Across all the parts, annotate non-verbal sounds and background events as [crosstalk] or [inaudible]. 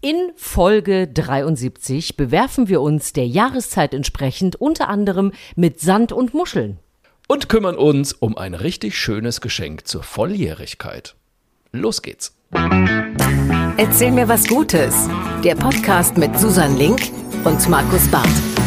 In Folge 73 bewerfen wir uns der Jahreszeit entsprechend unter anderem mit Sand und Muscheln. Und kümmern uns um ein richtig schönes Geschenk zur Volljährigkeit. Los geht's. Erzähl mir was Gutes. Der Podcast mit Susan Link und Markus Barth.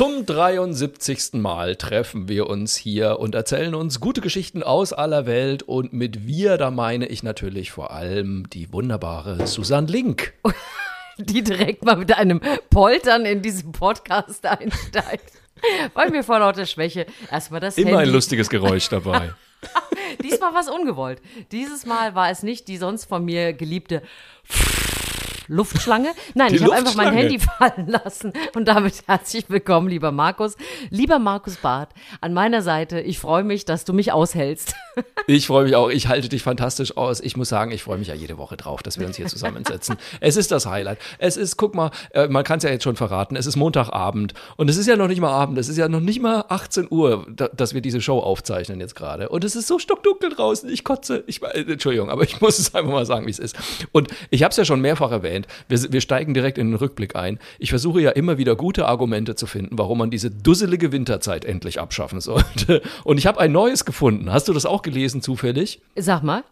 Zum 73. Mal treffen wir uns hier und erzählen uns gute Geschichten aus aller Welt. Und mit wir, da meine ich natürlich vor allem die wunderbare Susan Link. [laughs] Die direkt mal mit einem Poltern in diesen Podcast einsteigt. Weil mir vor lauter Schwäche erstmal das Immer Handy. ein lustiges Geräusch dabei. [laughs] Diesmal war es ungewollt. Dieses Mal war es nicht die sonst von mir geliebte Luftschlange. Nein, Die ich habe einfach mein. Handy fallen lassen. Und damit herzlich willkommen, lieber Markus. Lieber Markus Barth, an meiner Seite. Ich freue mich, dass du mich aushältst. [laughs] Ich freue mich auch. Ich halte dich fantastisch aus. Ich muss sagen, ich freue mich ja jede Woche drauf, dass wir uns hier zusammensetzen. [laughs] es ist das Highlight. Es ist, guck mal, äh, man kann es ja jetzt schon verraten, es ist Montagabend und es ist ja noch nicht mal Abend, es ist ja noch nicht mal 18 Uhr, da, dass wir diese Show aufzeichnen jetzt gerade. Und es ist so stockdunkel draußen. Ich kotze. Ich, äh, Entschuldigung, aber ich muss es einfach mal sagen, wie es ist. Und ich habe es ja schon mehrfach erwähnt. Wir, wir steigen direkt in den Rückblick ein. Ich versuche ja immer wieder gute Argumente zu finden, warum man diese dusselige Winterzeit endlich abschaffen sollte. Und ich habe ein neues gefunden. Hast du das auch gelesen zufällig? Sag mal.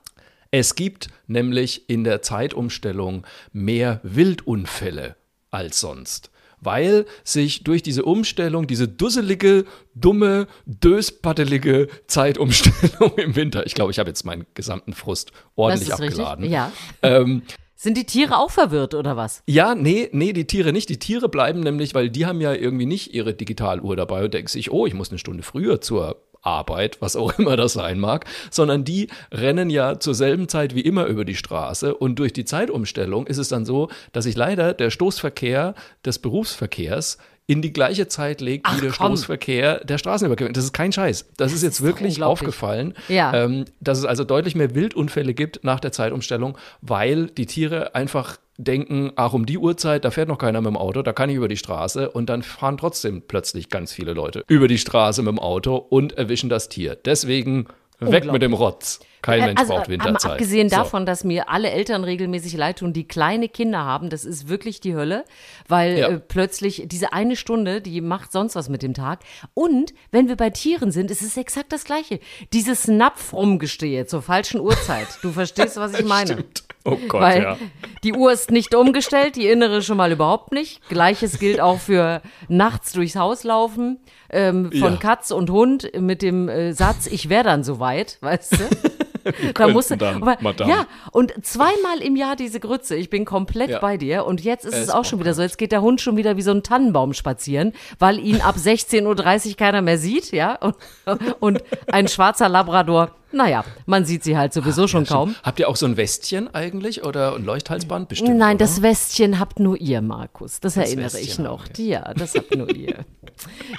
Es gibt nämlich in der Zeitumstellung mehr Wildunfälle als sonst. Weil sich durch diese Umstellung, diese dusselige, dumme, döspattelige Zeitumstellung [laughs] im Winter, ich glaube, ich habe jetzt meinen gesamten Frust ordentlich das ist abgeladen. richtig. Ja. Ähm, Sind die Tiere auch verwirrt oder was? ja, nee, nee, die Tiere nicht. Die Tiere bleiben nämlich, weil die haben ja irgendwie nicht ihre Digitaluhr dabei und denken sich, oh, ich muss eine Stunde früher zur Arbeit, was auch [laughs] immer das sein mag, sondern die rennen ja zur selben Zeit wie immer über die Straße und durch die Zeitumstellung ist es dann so, dass sich leider der Stoßverkehr des Berufsverkehrs in die gleiche Zeit legt Ach, wie der komm. Stoßverkehr der Straßenüberquerung. Das ist kein Scheiß. Das, ist jetzt ist doch wirklich aufgefallen, Ja. ähm, dass es also deutlich mehr Wildunfälle gibt nach der Zeitumstellung, weil die Tiere einfach denken, ach, um die Uhrzeit, da fährt noch keiner mit dem Auto, da kann ich über die Straße und dann fahren trotzdem plötzlich ganz viele Leute über die Straße mit dem Auto und erwischen das Tier. Deswegen weg mit dem Rotz. Kein Mensch also, braucht aber Winterzeit. abgesehen So. davon, dass mir alle Eltern regelmäßig leid tun, die kleine Kinder haben, das ist wirklich die Hölle, weil Ja. äh, plötzlich diese eine Stunde, die macht sonst was mit dem Tag. Und wenn wir bei Tieren sind, ist es exakt das Gleiche. Dieses Napf-Rumgestehe zur falschen Uhrzeit. Du verstehst, was ich [laughs] meine. Stimmt. Oh Gott, Weil ja. die Uhr ist nicht umgestellt, die innere schon mal überhaupt nicht. Gleiches gilt auch für nachts durchs Haus laufen ähm, von Ja. Katz und Hund mit dem äh, Satz, ich wäre dann soweit, weißt du? [laughs] da könnten musst du, dann, aber, Madame. ja, und zweimal im Jahr diese Grütze. Ich bin komplett Ja. bei dir. Und jetzt ist es Es auch schon wieder so. Jetzt geht der Hund schon wieder wie so ein Tannenbaum spazieren, weil ihn ab [laughs] 16.30 Uhr keiner mehr sieht, ja. Und, [laughs] und ein schwarzer Labrador, naja, man sieht sie halt sowieso schon kaum. Habt ihr auch so ein Westchen eigentlich oder ein Leuchthalsband? Bestimmt. Nein, oder? das Westchen habt nur ihr, Markus. Das, erinnere ich Westchen noch. haben Ja, das habt nur ihr.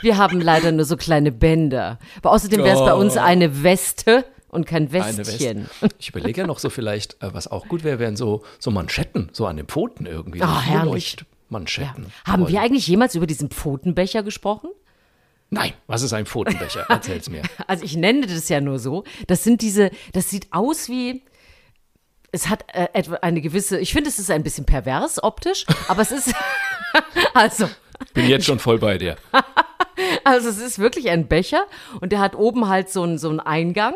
Wir haben leider nur so kleine Bänder. Aber außerdem wäre es bei uns Oh. eine Weste und kein Westchen. Weste. Ich überlege ja noch so vielleicht, äh, was auch gut wäre, wären so, so Manschetten, so an den Pfoten irgendwie. Ah, herrlich. Manschetten. Haben Toll. wir eigentlich jemals über diesen Pfotenbecher gesprochen? Nein, was ist ein Pfotenbecher? Erzähl's mir. [laughs] Also ich nenne das ja nur so. Das sind diese, das sieht aus wie, es hat äh, etwa eine gewisse, ich finde, es ist ein bisschen pervers optisch, aber es ist, [laughs] also, Bin jetzt schon voll bei dir. [laughs] also es ist wirklich ein Becher und der hat oben halt so einen so einen Eingang,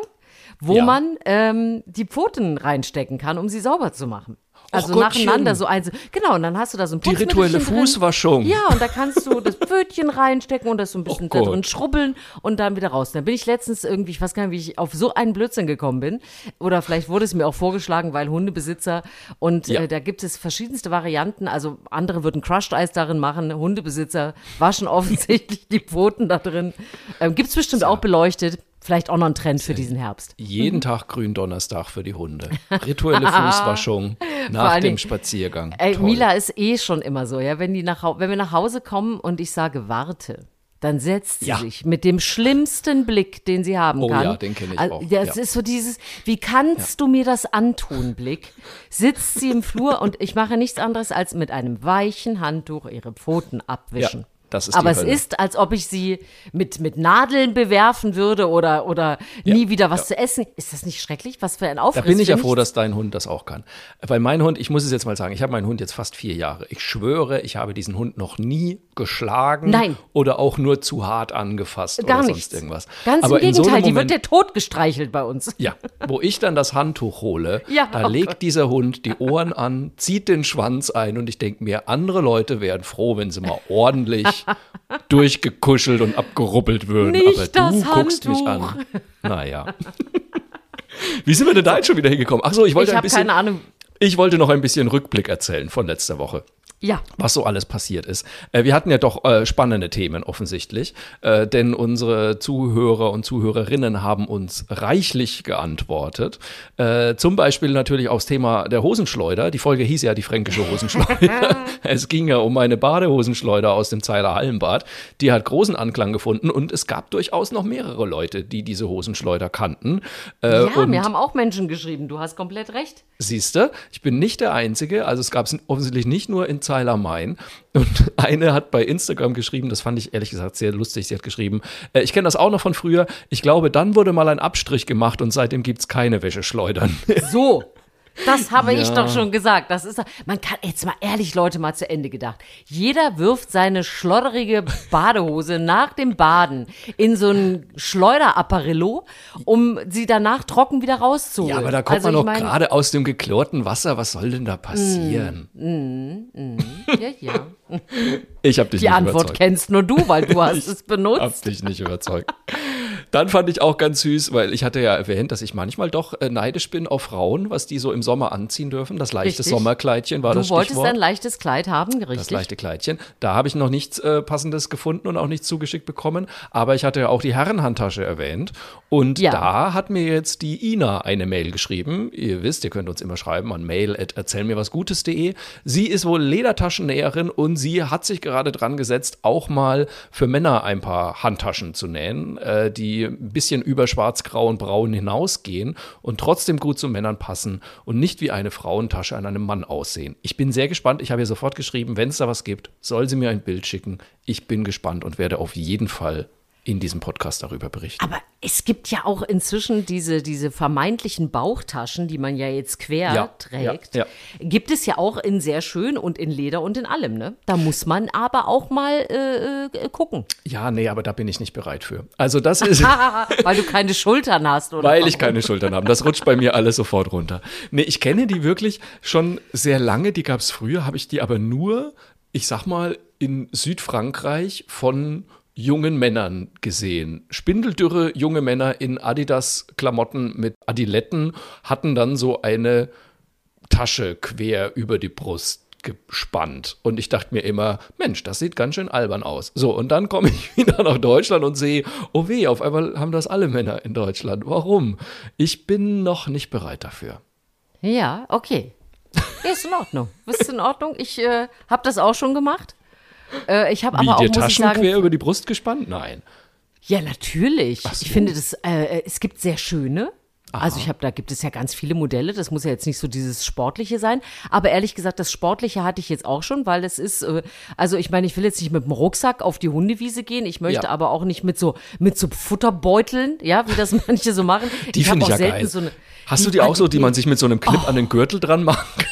wo Ja. man ähm, die Pfoten reinstecken kann, um sie sauber zu machen. Also Gottchen. nacheinander so eins. Genau, und dann hast du da so ein Die rituelle Putzmittelchen drin. Fußwaschung. Ja, und da kannst du das Pfötchen reinstecken und das so ein bisschen Oh da drin schrubbeln und dann wieder raus. Da bin ich letztens irgendwie, ich weiß gar nicht, wie ich auf so einen Blödsinn gekommen bin. Oder vielleicht wurde es mir auch vorgeschlagen, weil Hundebesitzer und Ja. äh, da gibt es verschiedenste Varianten. Also andere würden Crushed Eis darin machen. Hundebesitzer waschen [laughs] offensichtlich die Pfoten da drin. Ähm, Gibt es bestimmt auch beleuchtet. Vielleicht auch noch ein Trend für diesen Herbst. Jeden Tag Gründonnerstag für die Hunde. Rituelle [laughs] Fußwaschung nach dem Spaziergang. Ey, Toll. Mila ist eh schon immer so, ja. Wenn, die nach, wenn wir nach Hause kommen und ich sage, warte, dann setzt sie Ja. sich mit dem schlimmsten Blick, den sie haben Oh kann. ja, den kenn ich Also, auch, Das ja. ist so dieses, wie kannst du mir das antun, Blick? Sitzt sie im Flur und ich mache nichts anderes als mit einem weichen Handtuch ihre Pfoten abwischen. Das ist Aber es Hölle. ist, als ob ich sie mit, mit Nadeln bewerfen würde oder, oder nie wieder was zu essen. Ist das nicht schrecklich? Was für ein Da Aufriss. bin ich ja froh, dass dein Hund das auch kann. Weil mein Hund, ich muss es jetzt mal sagen, ich habe meinen Hund jetzt fast vier Jahre. Ich schwöre, ich habe diesen Hund noch nie geschlagen Nein. oder auch nur zu hart angefasst Gar oder nichts. sonst irgendwas. Ganz Aber im so Gegenteil, einem die Moment, wird der Tod gestreichelt bei uns. Ja, wo ich dann das Handtuch hole, [laughs] Ja, da oh legt Gott. dieser Hund die Ohren an, zieht den Schwanz ein und ich denke mir, andere Leute wären froh, wenn sie mal ordentlich [laughs] [laughs] durchgekuschelt und abgeruppelt würden. Nicht Aber das du guckst mich an. Naja. [laughs] Wie sind wir denn da jetzt schon wieder hingekommen? Ach so, ich wollte Ich ein bisschen, keine Ahnung. ich wollte noch ein bisschen Rückblick erzählen von letzter Woche Ja. was so alles passiert ist. Äh, wir hatten ja doch äh, spannende Themen offensichtlich, äh, denn unsere Zuhörer und Zuhörerinnen haben uns reichlich geantwortet. Äh, zum Beispiel natürlich aufs Thema der Hosenschleuder. Die Folge hieß ja die fränkische [laughs] Hosenschleuder. es ging ja um eine Badehosenschleuder aus dem Zeiler Hallenbad. Die hat großen Anklang gefunden und es gab durchaus noch mehrere Leute, die diese Hosenschleuder kannten. Ja, mir haben auch Menschen geschrieben. Du hast komplett recht. Siehste, ich bin nicht der Einzige. Also es gab es offensichtlich nicht nur in Zeiler Main. Und [laughs] eine hat bei Instagram geschrieben, das fand ich ehrlich gesagt sehr lustig. Sie hat geschrieben, äh, ich kenne das auch noch von früher. Ich glaube, dann wurde mal ein Abstrich gemacht und seitdem gibt es keine Wäscheschleudern. So. Das habe ich Ja. doch schon gesagt. Das ist, man kann jetzt mal ehrlich, Leute, mal zu Ende gedacht. Jeder wirft seine schlotterige Badehose nach dem Baden in so ein Schleuderapparillo, um sie danach trocken wieder rauszuholen. Ja, aber da kommt Also man ich doch mein- gerade aus dem geklorten Wasser. Was soll denn da passieren? Ja, ja. Ich habe dich Die nicht Antwort überzeugt. kennst nur du, weil du hast [laughs] es benutzt. dich nicht überzeugt. Dann fand ich auch ganz süß, weil ich hatte ja erwähnt, dass ich manchmal doch äh, neidisch bin auf Frauen, was die so im Sommer anziehen dürfen. Das leichte Richtig. Sommerkleidchen war Du das wolltest Stichwort. ein leichtes Kleid haben, richtig? Das leichte Kleidchen. Da habe ich noch nichts äh, Passendes gefunden und auch nichts zugeschickt bekommen. Aber ich hatte ja auch die Herrenhandtasche erwähnt. Und Ja. da hat mir jetzt die Ina eine Mail geschrieben. Ihr wisst, ihr könnt uns immer schreiben an mail.erzählmirwasgutes.de. Sie ist wohl Ledertaschennäherin und sie hat sich gerade dran gesetzt, auch mal für Männer ein paar Handtaschen zu nähen, äh, die ein bisschen über schwarz-grau und braun hinausgehen und trotzdem gut zu Männern passen und nicht wie eine Frauentasche an einem Mann aussehen. Ich bin sehr gespannt. Ich habe ihr sofort geschrieben, wenn es da was gibt, soll sie mir ein Bild schicken. Ich bin gespannt und werde auf jeden Fall in diesem Podcast darüber berichten. Aber es gibt ja auch inzwischen diese, diese vermeintlichen Bauchtaschen, die man ja jetzt quer Ja, trägt. ja, Gibt es ja auch in sehr schön und in Leder und in allem, ne? Da muss man aber auch mal äh, äh, gucken. Ja, nee, aber da bin ich nicht bereit für. Also das ist, [laughs] Weil du keine Schultern hast, oder? weil warum? ich keine Schultern habe. Das rutscht bei mir alles sofort runter. Nee, ich kenne die wirklich schon sehr lange. Die gab es früher, habe ich die aber nur, ich sag mal, in Südfrankreich von jungen Männern gesehen. Spindeldürre junge Männer in Adidas-Klamotten mit Adiletten hatten dann so eine Tasche quer über die Brust gespannt. Und ich dachte mir immer, Mensch, das sieht ganz schön albern aus. So, und dann komme ich [laughs] wieder nach Deutschland und sehe, oh weh, auf einmal haben das alle Männer in Deutschland. Warum? Ich bin noch nicht bereit dafür. Ja, okay. Ist in Ordnung. Ist in Ordnung. Ich äh, habe das auch schon gemacht. Äh, ich habe aber auch, dir muss Taschen sagen, quer über die Brust gespannt? Nein. Ja, natürlich. so. Ich finde, das, äh, es gibt sehr schöne. Also ich habe, da gibt es ja ganz viele Modelle. Das muss ja jetzt nicht so dieses Sportliche sein. Aber ehrlich gesagt, das Sportliche hatte ich jetzt auch schon, weil es ist, äh, also ich meine, ich will jetzt nicht mit dem Rucksack auf die Hundewiese gehen. Ich möchte Ja. aber auch nicht mit so, mit so Futterbeuteln, ja, wie das [laughs] manche so machen. Die finde ich auch ja selten geil. So eine, Hast du die auch so, die man sich mit so einem Clip an den Gürtel dran machen kann?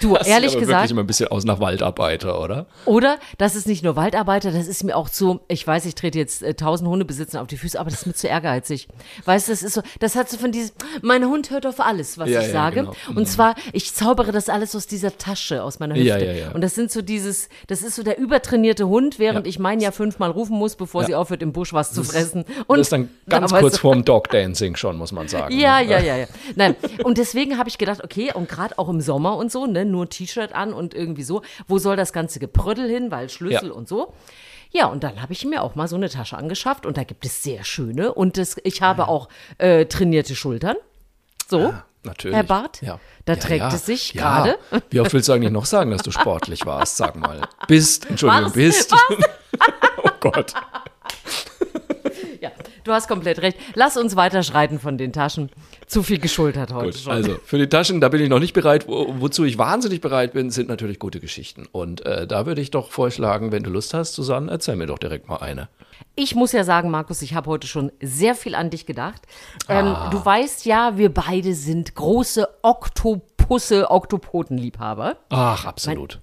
Du, Das ehrlich sieht aber gesagt, wirklich immer ein bisschen aus nach Waldarbeiter, oder? Oder das ist nicht nur Waldarbeiter, das ist mir auch zu, ich weiß, ich trete jetzt äh, tausend Hundebesitzern auf die Füße, aber das ist mir zu ehrgeizig. Weißt du, das ist so, das hat so von diesem, mein Hund hört auf alles, was Ja, ich ja, sage. genau. Und zwar, ich zaubere das alles aus dieser Tasche, aus meiner Hüfte. Ja, ja, ja. Und das sind so dieses, das ist so der übertrainierte Hund, während ich meinen ja fünfmal rufen muss, bevor sie aufhört, im Busch was zu fressen. Und das ist dann ganz aber kurz vorm Dog-Dancing schon, muss man sagen. ja, ne? ja, ja, ja. Nein, und deswegen habe ich gedacht, okay, und gerade auch im Sommer und so, ne, nur T-Shirt an und irgendwie so, wo soll das ganze Geprödel hin, weil Schlüssel Ja. und so. Ja, und dann habe ich mir auch mal so eine Tasche angeschafft und da gibt es sehr schöne und das, ich habe auch äh, trainierte Schultern. So, Natürlich. Herr Barth, Ja. da Ja, trägt ja. es sich Ja. gerade. [laughs] Wie oft willst du eigentlich noch sagen, dass du sportlich warst? Sag mal. Bist, Entschuldigung, Was? bist. [laughs] oh Gott. [laughs] Ja, du hast komplett recht. Lass uns weiter schreiten von den Taschen. Zu viel geschultert heute Gut, schon. also für die Taschen, da bin ich noch nicht bereit. Wo, wozu ich wahnsinnig bereit bin, sind natürlich gute Geschichten. Und äh, da würde ich doch vorschlagen, wenn du Lust hast, Susanne, erzähl mir doch direkt mal eine. Ich muss ja sagen, Markus, ich habe heute schon sehr viel an dich gedacht. Ähm, Ah. Du weißt ja, wir beide sind große Oktopusse, Oktopodenliebhaber. Ach, absolut.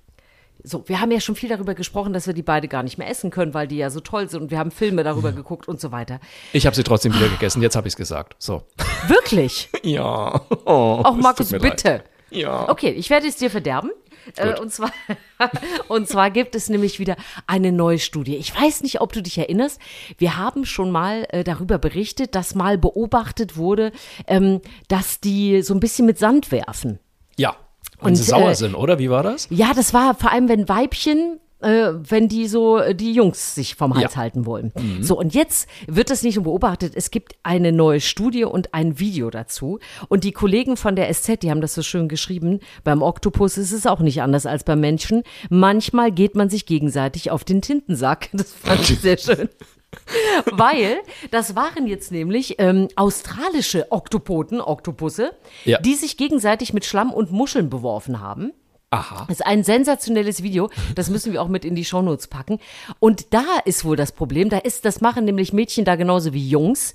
So, wir haben ja schon viel darüber gesprochen, dass wir die beide gar nicht mehr essen können, weil die ja so toll sind und wir haben Filme darüber geguckt und so weiter. Ich habe sie trotzdem wieder gegessen, jetzt habe ich es gesagt. So. [laughs] Wirklich? Ja. Oh, Auch Markus, bitte. leid. Ja. Okay, ich werde es dir verderben. Äh, und, zwar, [laughs] und zwar gibt es nämlich wieder eine neue Studie. Ich weiß nicht, ob du dich erinnerst. Wir haben schon mal äh, darüber berichtet, dass mal beobachtet wurde, ähm, dass die so ein bisschen mit Sand werfen. Ja. Und, Und, sie sauer äh, sind, oder? Wie war das? Ja, das war vor allem, wenn Weibchen äh, wenn die so äh, die Jungs sich vom Hals Ja. halten wollen. So, und jetzt wird das nicht nur beobachtet, es gibt eine neue Studie und ein Video dazu. Und die Kollegen von der SZ, die haben das so schön geschrieben, beim Oktopus ist es auch nicht anders als beim Menschen. Manchmal geht man sich gegenseitig auf den Tintensack. [laughs] Das fand ich sehr schön. [laughs] Weil das waren jetzt nämlich ähm, australische Oktopoden, Oktopusse, Ja. die sich gegenseitig mit Schlamm und Muscheln beworfen haben. Aha. Das ist ein sensationelles Video. Das müssen wir auch mit in die Shownotes packen. Und da ist wohl das Problem. Da ist, das machen nämlich Mädchen da genauso wie Jungs.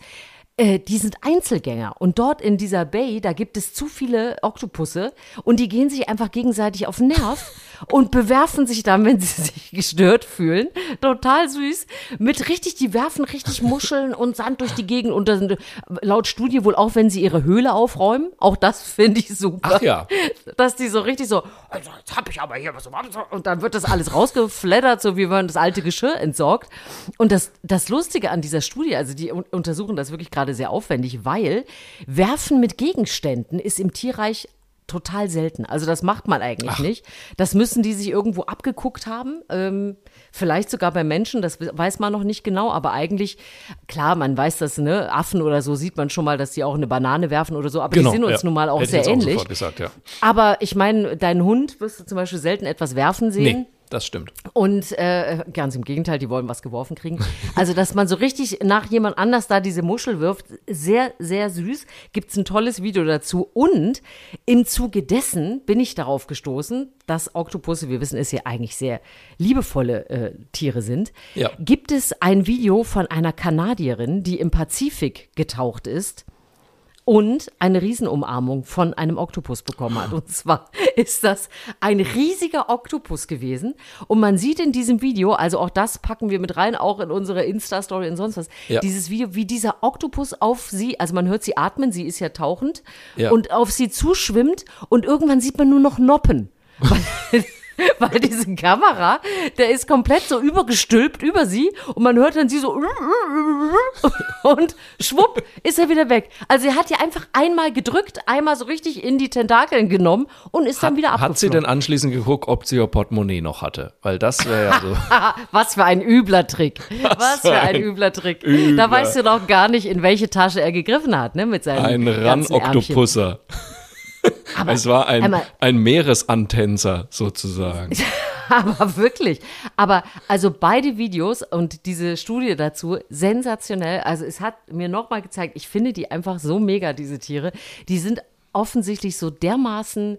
Äh, die sind Einzelgänger. Und dort in dieser Bay, da gibt es zu viele Oktopusse. Und die gehen sich einfach gegenseitig auf den Nerv [laughs] und bewerfen sich dann, wenn sie sich gestört fühlen. Total süß. Mit richtig, die werfen richtig Muscheln und Sand durch die Gegend. Und dann, laut Studie wohl auch, wenn sie ihre Höhle aufräumen. Auch das finde ich super Ach ja. dass die so richtig so, also jetzt hab ich aber hier was und dann wird das alles rausgeflattert, so wie wenn das alte Geschirr entsorgt. Und das, das Lustige an dieser Studie, also die un untersuchen das wirklich gerade sehr aufwendig, weil Werfen mit Gegenständen ist im Tierreich total selten. Also das macht man eigentlich nicht. Das müssen die sich irgendwo abgeguckt haben. Ähm, vielleicht sogar bei Menschen, das weiß man noch nicht genau, aber eigentlich, klar, man weiß das, ne, Affen oder so sieht man schon mal, dass die auch eine Banane werfen oder so, aber die sind uns Genau, ja. nun mal auch Hätte sehr ähnlich. sofort gesagt, ja. Aber ich meine, deinen Hund wirst du zum Beispiel selten etwas werfen sehen. Nee, das stimmt. Und äh, ganz im Gegenteil, die wollen was geworfen kriegen. Also, dass man so richtig nach jemand anders da diese Muschel wirft, sehr, sehr süß. Gibt's ein tolles Video dazu. Und im Zuge dessen bin ich darauf gestoßen, dass Oktopusse, wir wissen es ja eigentlich sehr liebevolle äh, Tiere sind. Ja. Gibt es ein Video von einer Kanadierin, die im Pazifik getaucht ist und eine Riesenumarmung von einem Oktopus bekommen hat. Und zwar [laughs] ist das ein riesiger Oktopus gewesen. Und man sieht in diesem Video, also auch das packen wir mit rein, auch in unsere Insta-Story und sonst was, Ja. dieses Video, wie dieser Oktopus auf sie, also man hört sie atmen, sie ist ja tauchend, Ja. und auf sie zuschwimmt und irgendwann sieht man nur noch Noppen. [laughs] [laughs] Weil, diese Kamera, der ist komplett so übergestülpt über sie und man hört dann sie so [laughs] und schwupp ist er wieder weg. Also er hat ja einfach einmal gedrückt, einmal so richtig in die Tentakeln genommen und ist dann wieder abgeflogen. Hat sie denn anschließend geguckt, ob sie ihr Portemonnaie noch hatte? Weil das wäre ja so. [laughs] Was für ein übler Trick. Was, für für ein, ein übler Trick. übler. Da weißt du doch gar nicht, in welche Tasche er gegriffen hat, ne, mit seinen Ein. Ran-Oktopusser. [laughs] Aber, Es war ein, einmal- ein Meeresantänzer sozusagen. [laughs] aber wirklich. Aber also beide Videos und diese Studie dazu sensationell. Also es hat mir nochmal gezeigt, ich finde die einfach so mega, diese Tiere. Die sind offensichtlich so dermaßen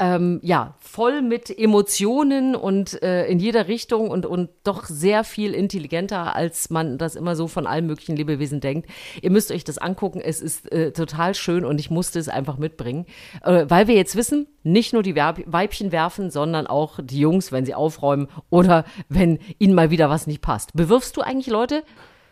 ähm, ja, voll mit Emotionen und äh, in jeder Richtung und, und doch sehr viel intelligenter, als man das immer so von allen möglichen Lebewesen denkt. Ihr müsst euch das angucken, es ist äh, total schön und ich musste es einfach mitbringen, äh, weil wir jetzt wissen, nicht nur die Weibchen werfen, sondern auch die Jungs, wenn sie aufräumen oder wenn ihnen mal wieder was nicht passt. Bewirfst du eigentlich Leute?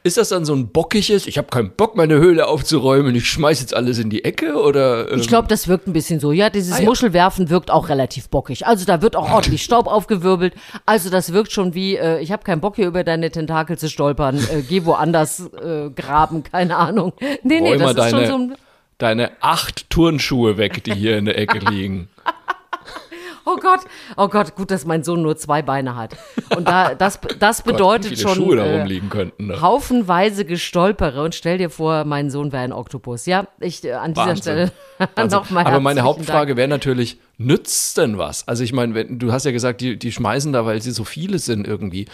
Ist das dann so ein bockiges, ich habe keinen Bock, meine Höhle aufzuräumen, ich schmeiß jetzt alles in die Ecke? Oder, ähm, Ich glaube, das wirkt ein bisschen so. Ja, dieses Ah, ja. Muschelwerfen wirkt auch relativ bockig. Also da wird auch ordentlich Staub aufgewirbelt. Also das wirkt schon wie, äh, ich habe keinen Bock hier über deine Tentakel zu stolpern. Äh, geh woanders äh, graben, keine Ahnung. Nee, nee, räum das ist schon deine, so ein, deine acht Turnschuhe weg, die hier in der Ecke liegen. [laughs] Oh Gott, oh Gott, gut, dass mein Sohn nur zwei Beine hat. Und da, das, das [laughs] bedeutet Gott, schon äh. Ne? haufenweise Gestolpere. Und stell dir vor, mein Sohn wäre ein Oktopus. Ja, ich äh, an dieser Wahnsinn. Stelle [laughs] Wahnsinn. nochmal Aber meine Hauptfrage wäre natürlich, nützt denn was? Also ich meine, du hast ja gesagt, die, die schmeißen da, weil sie so viele sind irgendwie.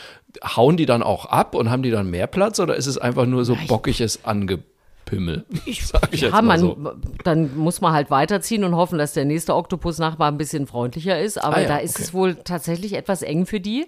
Hauen die dann auch ab und haben die dann mehr Platz oder ist es einfach nur so bockiges Ange... Pimmel. Ich, [laughs] sag ich ja, man, so. dann muss man halt weiterziehen und hoffen, dass der nächste Oktopus-Nachbar ein bisschen freundlicher ist. Aber ah, ja, da ist okay. es wohl tatsächlich etwas eng für die.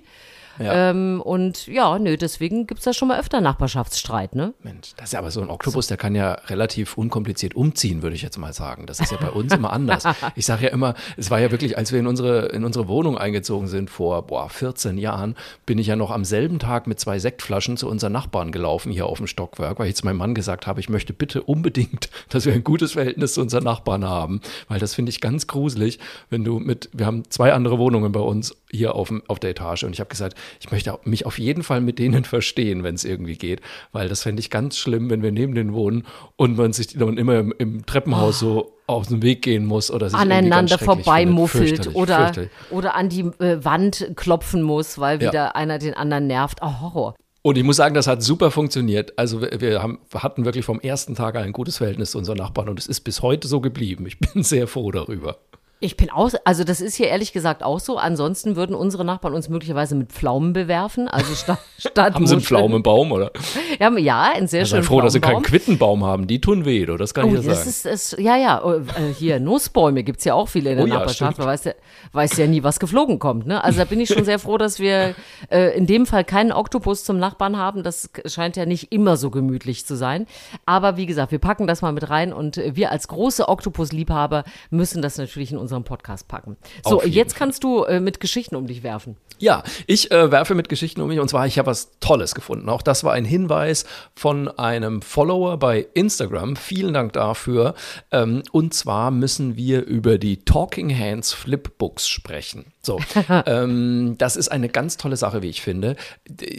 Ja. Ähm, und ja, nö, deswegen gibt es da schon mal öfter Nachbarschaftsstreit, ne? Mensch, das ist ja aber so ein Oktopus, der kann ja relativ unkompliziert umziehen, würde ich jetzt mal sagen. Das ist ja bei uns immer anders. [laughs] Ich sage ja immer, es war ja wirklich, als wir in unsere, in unsere Wohnung eingezogen sind vor boah, 14 Jahren, bin ich ja noch am selben Tag mit zwei Sektflaschen zu unseren Nachbarn gelaufen hier auf dem Stockwerk, weil ich zu meinem Mann gesagt habe, ich möchte bitte unbedingt, [laughs] dass wir ein gutes Verhältnis zu unseren Nachbarn haben. Weil das finde ich ganz gruselig, wenn du mit, wir haben zwei andere Wohnungen bei uns hier auf, auf der Etage und ich habe gesagt, ich möchte mich auf jeden Fall mit denen [laughs] verstehen, wenn es irgendwie geht, weil das fände ich ganz schlimm, wenn wir neben denen wohnen und man sich dann immer im, im Treppenhaus oh. so aus dem Weg gehen muss oder sich aneinander vorbeimuffelt oder, oder an die äh, Wand klopfen muss, weil wieder ja. einer den anderen nervt. Oh, Horror. Und ich muss sagen, das hat super funktioniert. Also wir, wir, haben, hatten wirklich vom ersten Tag ein gutes Verhältnis zu unseren Nachbarn und es ist bis heute so geblieben. Ich bin [laughs] sehr froh darüber. Ich bin auch, also das ist hier ehrlich gesagt auch so. Ansonsten würden unsere Nachbarn uns möglicherweise mit Pflaumen bewerfen. Also statt, [laughs] statt Haben sie einen Pflaumenbaum, oder? Ja, ja ein sehr schöner Sei froh, dass sie keinen Quittenbaum haben. Die tun weh, oder? Das kann oh, ich ja das sagen. Ist, ist, ja, ja. Oh, äh, hier, [laughs] Nussbäume gibt es ja auch viele in der oh, Nachbarschaft. Ja, Man weiß ja, weiß ja nie, was geflogen kommt. Ne? Also da bin ich schon sehr froh, dass wir äh, in dem Fall keinen Oktopus zum Nachbarn haben. Das scheint ja nicht immer so gemütlich zu sein. Aber wie gesagt, wir packen das mal mit rein und wir als große Oktopus-Liebhaber müssen das natürlich in unserem Podcast packen. So, jetzt Fall. kannst du äh, mit Geschichten um dich werfen. Ja, ich äh, werfe mit Geschichten um mich und zwar, ich habe was Tolles gefunden. Auch das war ein Hinweis von einem Follower bei Instagram. Vielen Dank dafür. Ähm, und zwar müssen wir über die Talking Hands Flipbooks sprechen. So, [laughs] ähm, das ist eine ganz tolle Sache, wie ich finde.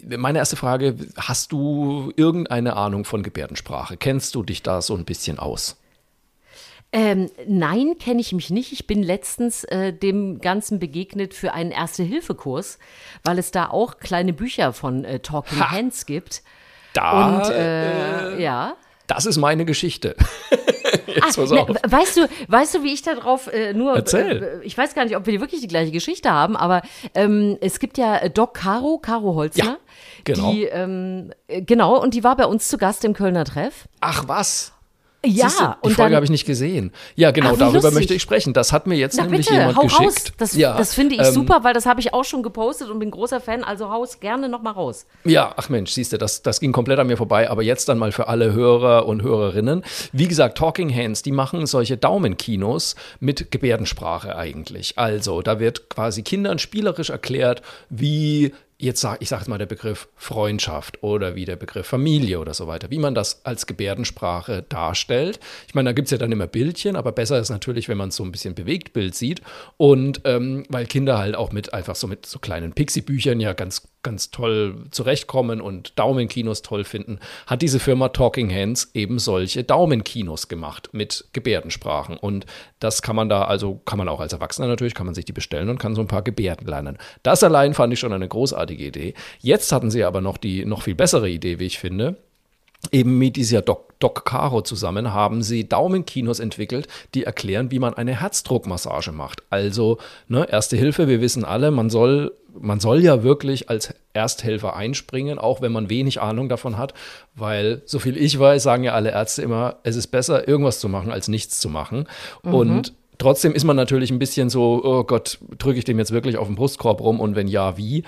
Meine erste Frage: Hast du irgendeine Ahnung von Gebärdensprache? Kennst du dich da so ein bisschen aus? Ähm, nein, kenne ich mich nicht. Ich bin letztens äh, dem Ganzen begegnet für einen Erste-Hilfe-Kurs, weil es da auch kleine Bücher von äh, Talking ha, Hands gibt. Da, Und äh, äh ja. Das ist meine Geschichte. [laughs] Ach, ne, weißt du, weißt du, wie ich darauf äh, nur. Erzähl. Äh, ich weiß gar nicht, ob wir wirklich die gleiche Geschichte haben, aber ähm, es gibt ja Doc Caro, Caro Holzner. Ja, genau. Die, ähm, äh, genau, und die war bei uns zu Gast im Kölner Treff. Ach was. Ja, du, die Folge habe ich nicht gesehen. Ja, genau, Ach, darüber lustig. möchte ich sprechen. Das hat mir jetzt Na, nämlich bitte, jemand hau geschickt. Raus. Das, ja, das finde ich ähm, super, weil das habe ich auch schon gepostet und bin großer Fan. Also haus gerne noch mal raus. Ja, ach Mensch, siehst du, das, das ging komplett an mir vorbei. Aber jetzt dann mal für alle Hörer und Hörerinnen. Wie gesagt, Talking Hands, die machen solche Daumenkinos mit Gebärdensprache eigentlich. Also, da wird quasi Kindern spielerisch erklärt, wie jetzt sag ich sage mal der Begriff Freundschaft oder wie der Begriff Familie oder so weiter, wie man das als Gebärdensprache darstellt. Ich meine, da gibt es ja dann immer Bildchen, aber besser ist natürlich, wenn man so ein bisschen Bewegtbild sieht. Und ähm, weil Kinder halt auch mit einfach so mit so kleinen Pixie-Büchern ja ganz ganz toll zurechtkommen und Daumenkinos toll finden, hat diese Firma Talking Hands eben solche Daumenkinos gemacht mit Gebärdensprachen. Und das kann man da, also kann man auch als Erwachsener natürlich, kann man sich die bestellen und kann so ein paar Gebärden lernen. Das allein fand ich schon eine großartige Idee. Jetzt hatten sie aber noch die noch viel bessere Idee, wie ich finde eben mit dieser Doc, Doc Caro zusammen haben sie Daumenkinos entwickelt, die erklären, wie man eine Herzdruckmassage macht. Also, ne, erste Hilfe, wir wissen alle, man soll, man soll ja wirklich als Ersthelfer einspringen, auch wenn man wenig Ahnung davon hat, weil, so viel ich weiß, sagen ja alle Ärzte immer, es ist besser, irgendwas zu machen, als nichts zu machen. Mhm. Und Trotzdem ist man natürlich ein bisschen so, oh Gott, drücke ich dem jetzt wirklich auf den Brustkorb rum und wenn ja, wie?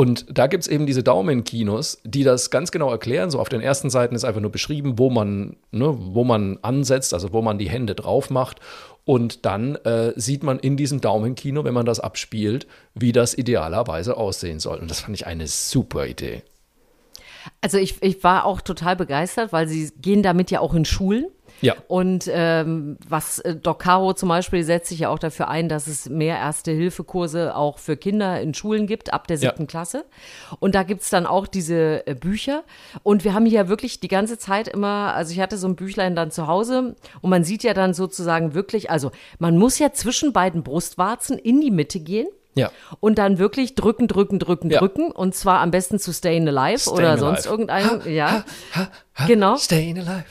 Und da gibt es eben diese Daumenkinos, die das ganz genau erklären. So auf den ersten Seiten ist einfach nur beschrieben, wo man, ne, wo man ansetzt, also wo man die Hände drauf macht. Und dann äh, sieht man in diesem Daumenkino, wenn man das abspielt, wie das idealerweise aussehen soll. Und das fand ich eine super Idee. Also ich, ich war auch total begeistert, weil sie gehen damit ja auch in Schulen. Ja. Und ähm, was äh, Doc Caro zum Beispiel setzt sich ja auch dafür ein, dass es mehr Erste-Hilfe-Kurse auch für Kinder in Schulen gibt, ab der siebten ja. Klasse. Und da gibt's dann auch diese äh, Bücher. Und wir haben hier wirklich die ganze Zeit immer, also ich hatte so ein Büchlein dann zu Hause und man sieht ja dann sozusagen wirklich, also man muss ja zwischen beiden Brustwarzen in die Mitte gehen. Ja. Und dann wirklich drücken, drücken, drücken, ja. drücken. Und zwar am besten zu Stayin' Alive Stayin oder sonst irgendein. Ja. Ha, ha, Genau. Staying alive.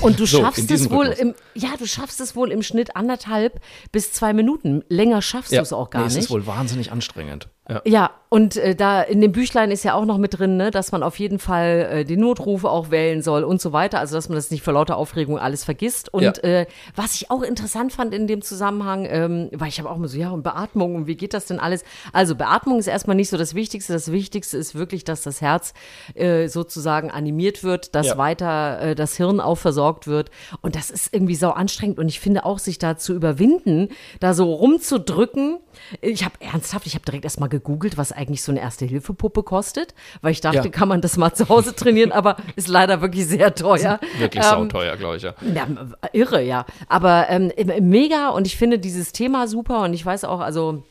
Und du So, schaffst es wohl Rhythmus. im, ja, du schaffst es wohl im Schnitt anderthalb bis zwei Minuten. Länger schaffst du es auch gar nee, nicht. ist wohl wahnsinnig anstrengend. Ja. Ja, und äh, da in dem Büchlein ist ja auch noch mit drin, ne, dass man auf jeden Fall äh, den Notruf auch wählen soll und so weiter. Also dass man das nicht vor lauter Aufregung alles vergisst. Und Ja. äh, was ich auch interessant fand in dem Zusammenhang, ähm, weil ich habe auch immer so, ja, und Beatmung und wie geht das denn alles? Also Beatmung ist erstmal nicht so das Wichtigste. Das Wichtigste ist wirklich, dass das Herz äh, sozusagen animiert wird, dass Ja. Weiter äh, das Hirn auch versorgt wird. Und das ist irgendwie sau anstrengend. Und ich finde auch, sich da zu überwinden, da so rumzudrücken. Ich habe ernsthaft, ich habe direkt erstmal gegoogelt, was eigentlich so eine Erste-Hilfe-Puppe kostet, weil ich dachte, Ja. kann man das mal zu Hause trainieren, aber ist leider wirklich sehr teuer. Wirklich Ähm, sauteuer, glaube ich, ja. ja, irre, ja. Aber ähm, mega und ich finde dieses Thema super und ich weiß auch, also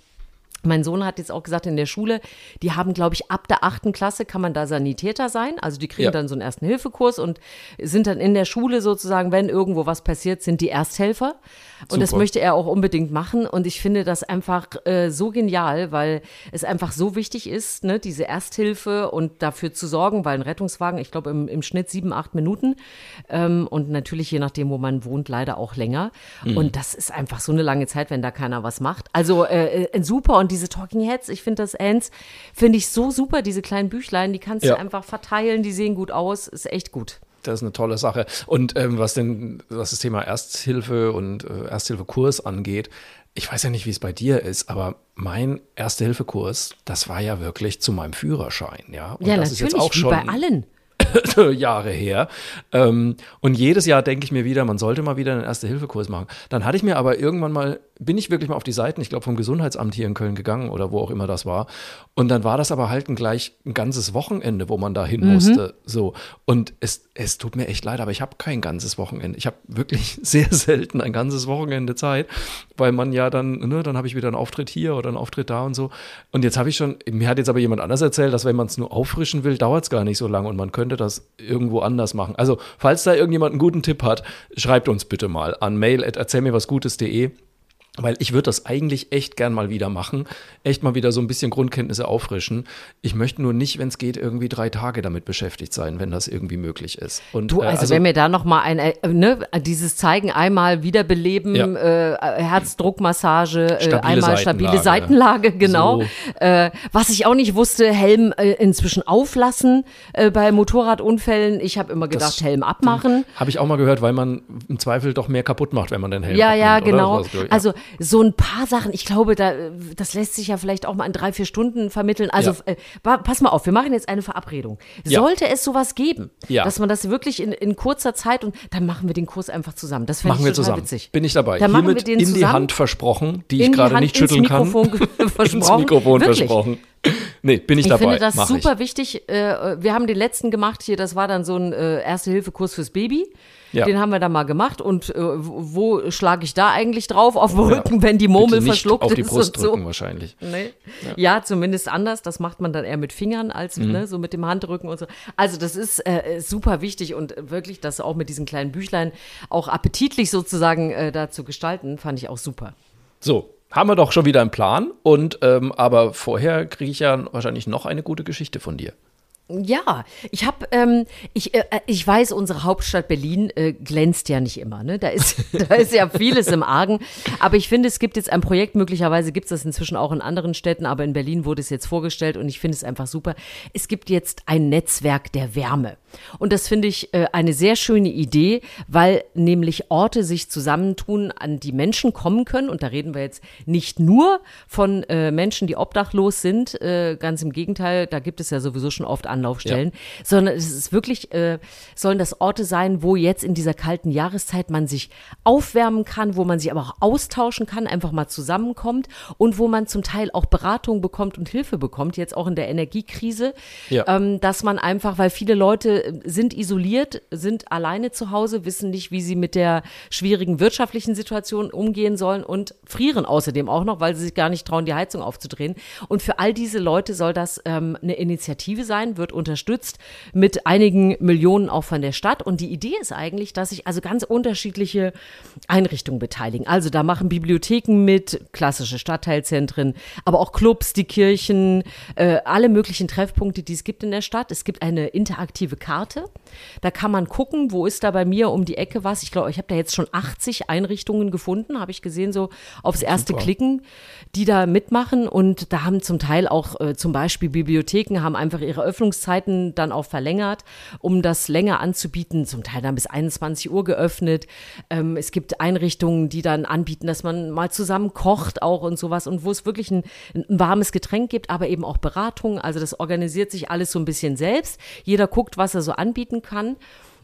mein Sohn hat jetzt auch gesagt, in der Schule, die haben, glaube ich, ab der achten Klasse kann man da Sanitäter sein. Also die kriegen Ja. dann so einen Ersten-Hilfe-Kurs und sind dann in der Schule sozusagen, wenn irgendwo was passiert, sind die Ersthelfer. Und das Super. möchte er auch unbedingt machen. Und ich finde das einfach äh, so genial, weil es einfach so wichtig ist, ne, diese Ersthilfe und dafür zu sorgen, weil ein Rettungswagen, ich glaube, im, im Schnitt sieben, acht Minuten ähm, und natürlich je nachdem, wo man wohnt, leider auch länger. Mhm. Und das ist einfach so eine lange Zeit, wenn da keiner was macht. Also äh, äh, super. Und diese Talking Heads, ich finde das Ants, finde ich so super, diese kleinen Büchlein, die kannst Ja. du einfach verteilen, die sehen gut aus, ist echt gut. Das ist eine tolle Sache. Und ähm, was denn was das Thema Ersthilfe und äh, Ersthilfekurs angeht, ich weiß ja nicht, wie es bei dir ist, aber mein Erste-Hilfe-Kurs, das war ja wirklich zu meinem Führerschein, ja. Und ja, das natürlich, ist jetzt auch schon bei allen. [laughs] Jahre her. Ähm, und jedes Jahr denke ich mir wieder, man sollte mal wieder einen Erste-Hilfe-Kurs machen. Dann hatte ich mir aber irgendwann mal, bin ich wirklich mal auf die Seiten, ich glaube vom Gesundheitsamt hier in Köln gegangen oder wo auch immer das war. Und dann war das aber halt ein gleich ein ganzes Wochenende, wo man da hin musste. So. Und es, es tut mir echt leid, aber ich habe kein ganzes Wochenende. Ich habe wirklich [laughs] sehr selten ein ganzes Wochenende Zeit, weil man ja dann, ne, dann habe ich wieder einen Auftritt hier oder einen Auftritt da und so. Und jetzt habe ich schon, mir hat jetzt aber jemand anders erzählt, dass wenn man es nur auffrischen will, dauert es gar nicht so lange und man könnte das irgendwo anders machen. Also, falls da irgendjemand einen guten Tipp hat, schreibt uns bitte mal an mail at erzählmirwasgutes.de. Weil ich würde das eigentlich echt gern mal wieder machen. Echt mal wieder so ein bisschen Grundkenntnisse auffrischen. Ich möchte nur nicht, wenn es geht, irgendwie drei Tage damit beschäftigt sein, wenn das irgendwie möglich ist. Und, Du, äh, also, wenn mir da noch mal ein, äh, ne, dieses Zeigen einmal wiederbeleben, Ja. äh, Herzdruckmassage, äh, Stabile einmal stabile Seitenlage. Seitenlage, genau. So. Äh, was ich auch nicht wusste, Helm äh, inzwischen auflassen äh, bei Motorradunfällen. Ich habe immer gedacht, Das Helm abmachen. Habe ich auch mal gehört, weil man im Zweifel doch mehr kaputt macht, wenn man den Helm Ja, ja, abnimmt, oder? genau. Ja. Also so ein paar Sachen, ich glaube, da, das lässt sich ja vielleicht auch mal in drei, vier Stunden vermitteln. Also Ja. äh, pa- pass mal auf, wir machen jetzt eine Verabredung. Ja. Sollte es sowas geben, Ja. dass man das wirklich in, in kurzer Zeit und dann machen wir den Kurs einfach zusammen. Das fände Machen ich wir zusammen. witzig. Bin ich dabei. Dann machen wir Hiermit den in die zusammen. Hand versprochen, die In ich die gerade nicht ins schütteln Mikrofon kann. [laughs] ge- versprochen. Ins Mikrofon Wirklich. versprochen. Nee, bin ich, Ich dabei. finde das Mach super ich. wichtig. Äh, wir haben den letzten gemacht hier, das war dann so ein äh, Erste-Hilfe-Kurs fürs Baby. Ja. Den haben wir da mal gemacht. Und äh, wo, schlage ich da eigentlich drauf? Auf den Rücken, wenn die Murmel Bitte verschluckt auf die ist Brust und so. drücken wahrscheinlich. Nee. Ja. zumindest anders. Das macht man dann eher mit Fingern als Mhm. ne, so mit dem Handrücken und so. Also das ist äh, super wichtig und wirklich das auch mit diesen kleinen Büchlein auch appetitlich sozusagen äh, da zu gestalten, fand ich auch super. So, haben wir doch schon wieder einen Plan. Und ähm, aber vorher kriege ich ja wahrscheinlich noch eine gute Geschichte von dir. Ja, ich habe, ähm, ich, äh, ich weiß, unsere Hauptstadt Berlin äh, glänzt ja nicht immer. Ne? Da ist, [laughs] da ist ja vieles im Argen. Aber ich finde, es gibt jetzt ein Projekt. Möglicherweise gibt es das inzwischen auch in anderen Städten, aber in Berlin wurde es jetzt vorgestellt und ich finde es einfach super. Es gibt jetzt ein Netzwerk der Wärme und das finde ich äh, eine sehr schöne Idee, weil nämlich Orte sich zusammentun, an die Menschen kommen können. Und da reden wir jetzt nicht nur von äh, Menschen, die obdachlos sind. Äh, ganz im Gegenteil, da gibt es ja sowieso schon oft Anlaufstellen, sondern es ist wirklich, äh, sollen das Orte sein, wo jetzt in dieser kalten Jahreszeit man sich aufwärmen kann, wo man sich aber auch austauschen kann, einfach mal zusammenkommt und wo man zum Teil auch Beratung bekommt und Hilfe bekommt, jetzt auch in der Energiekrise, Ja. ähm, dass man einfach, weil viele Leute sind isoliert, sind alleine zu Hause, wissen nicht, wie sie mit der schwierigen wirtschaftlichen Situation umgehen sollen und frieren außerdem auch noch, weil sie sich gar nicht trauen, die Heizung aufzudrehen. Und für all diese Leute soll das ähm, eine Initiative sein, wird unterstützt mit einigen Millionen auch von der Stadt. Und die Idee ist eigentlich, dass sich also ganz unterschiedliche Einrichtungen beteiligen. Also da machen Bibliotheken mit, klassische Stadtteilzentren, aber auch Clubs, die Kirchen, äh, alle möglichen Treffpunkte, die es gibt in der Stadt. Es gibt eine interaktive Karte Karte. Da kann man gucken, wo ist da bei mir um die Ecke was. Ich glaube, ich habe da jetzt schon 80 Einrichtungen gefunden, habe ich gesehen, so aufs erste Super. Klicken, die da mitmachen. Und da haben zum Teil auch äh, zum Beispiel Bibliotheken haben einfach ihre Öffnungszeiten dann auch verlängert, um das länger anzubieten. Zum Teil dann bis 21 Uhr geöffnet. Ähm, es gibt Einrichtungen, die dann anbieten, dass man mal zusammen kocht auch und sowas und wo es wirklich ein, ein warmes Getränk gibt, aber eben auch Beratung. Also das organisiert sich alles so ein bisschen selbst. Jeder guckt, was er so anbieten kann.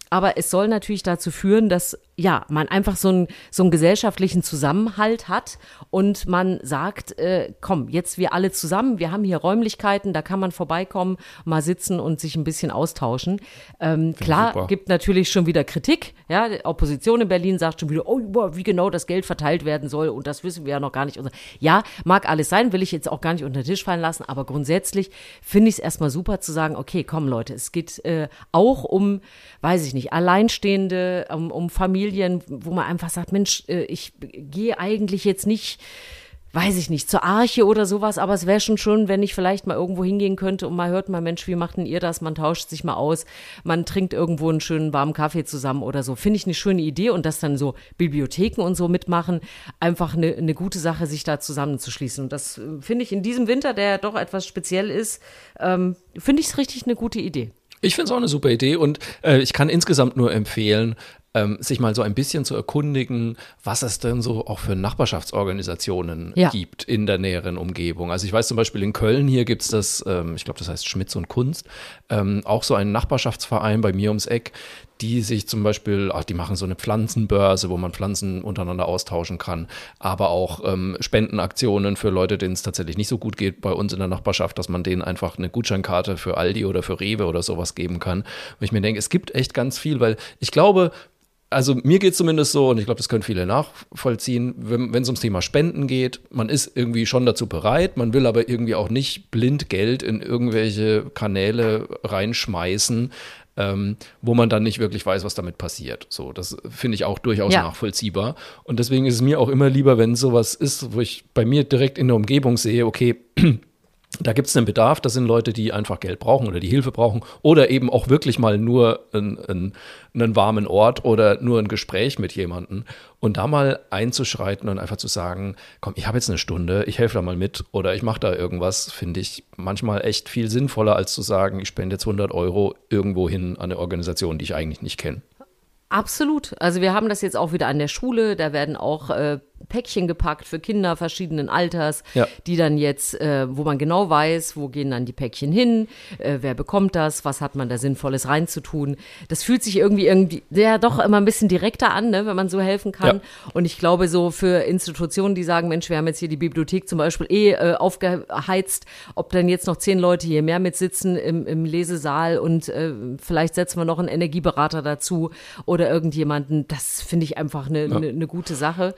Aber es soll natürlich dazu führen, dass ja, man einfach so einen, so einen gesellschaftlichen Zusammenhalt hat und man sagt, äh, komm, jetzt wir alle zusammen, wir haben hier Räumlichkeiten, da kann man vorbeikommen, mal sitzen und sich ein bisschen austauschen. Ähm, klar, super. gibt natürlich schon wieder Kritik. Ja, die Opposition in Berlin sagt schon wieder, oh, wie genau das Geld verteilt werden soll und das wissen wir ja noch gar nicht. Ja, mag alles sein, will ich jetzt auch gar nicht unter den Tisch fallen lassen, aber grundsätzlich finde ich es erstmal super zu sagen, okay, komm Leute, es geht äh, auch um, weiß ich nicht, Alleinstehende, um, um Familien, Familien, wo man einfach sagt, Mensch, äh, ich gehe eigentlich jetzt nicht weiß ich nicht, zur Arche oder sowas, aber es wäre schon schön, wenn ich vielleicht mal irgendwo hingehen könnte und mal hört mal, Mensch, wie macht denn ihr das? Man tauscht sich mal aus, man trinkt irgendwo einen schönen warmen Kaffee zusammen oder so. Finde ich eine schöne Idee und dass dann so Bibliotheken und so mitmachen, einfach eine, eine gute Sache, sich da zusammenzuschließen. Und das äh, finde ich in diesem Winter, der doch etwas speziell ist, ähm, finde ich es richtig eine gute Idee. Ich finde es auch eine super Idee und äh, ich kann insgesamt nur empfehlen, ähm, sich mal so ein bisschen zu erkundigen, was es denn so auch für Nachbarschaftsorganisationen ja. gibt in der näheren Umgebung. Also ich weiß zum Beispiel in Köln hier gibt es das, ähm, ich glaube, das heißt Schmitz und Kunst, ähm, auch so einen Nachbarschaftsverein bei mir ums Eck, die sich zum Beispiel, ach, die machen so eine Pflanzenbörse, wo man Pflanzen untereinander austauschen kann, aber auch ähm, Spendenaktionen für Leute, denen es tatsächlich nicht so gut geht bei uns in der Nachbarschaft, dass man denen einfach eine Gutscheinkarte für Aldi oder für Rewe oder sowas geben kann. Und ich mir denke, es gibt echt ganz viel, weil ich glaube, also mir geht es zumindest so, und ich glaube, das können viele nachvollziehen, wenn es ums Thema Spenden geht, man ist irgendwie schon dazu bereit, man will aber irgendwie auch nicht blind Geld in irgendwelche Kanäle reinschmeißen, ähm, wo man dann nicht wirklich weiß, was damit passiert. So, das finde ich auch durchaus ja. nachvollziehbar. Und deswegen ist es mir auch immer lieber, wenn sowas ist, wo ich bei mir direkt in der Umgebung sehe, okay, da gibt es einen Bedarf, das sind Leute, die einfach Geld brauchen oder die Hilfe brauchen oder eben auch wirklich mal nur einen, einen, einen warmen Ort oder nur ein Gespräch mit jemandem und da mal einzuschreiten und einfach zu sagen, komm, ich habe jetzt eine Stunde, ich helfe da mal mit oder ich mache da irgendwas, finde ich manchmal echt viel sinnvoller, als zu sagen, ich spende jetzt 100 Euro irgendwo hin an eine Organisation, die ich eigentlich nicht kenne. Absolut. Also wir haben das jetzt auch wieder an der Schule. Da werden auch äh, Päckchen gepackt für Kinder verschiedenen Alters, ja. die dann jetzt, äh, wo man genau weiß, wo gehen dann die Päckchen hin, äh, wer bekommt das, was hat man da Sinnvolles reinzutun. Das fühlt sich irgendwie irgendwie, ja, doch immer ein bisschen direkter an, ne, wenn man so helfen kann. Ja. Und ich glaube, so für Institutionen, die sagen, Mensch, wir haben jetzt hier die Bibliothek zum Beispiel eh äh, aufgeheizt, ob dann jetzt noch zehn Leute hier mehr mitsitzen im, im Lesesaal und äh, vielleicht setzen wir noch einen Energieberater dazu oder irgendjemanden, das finde ich einfach eine ja. ne, ne gute Sache.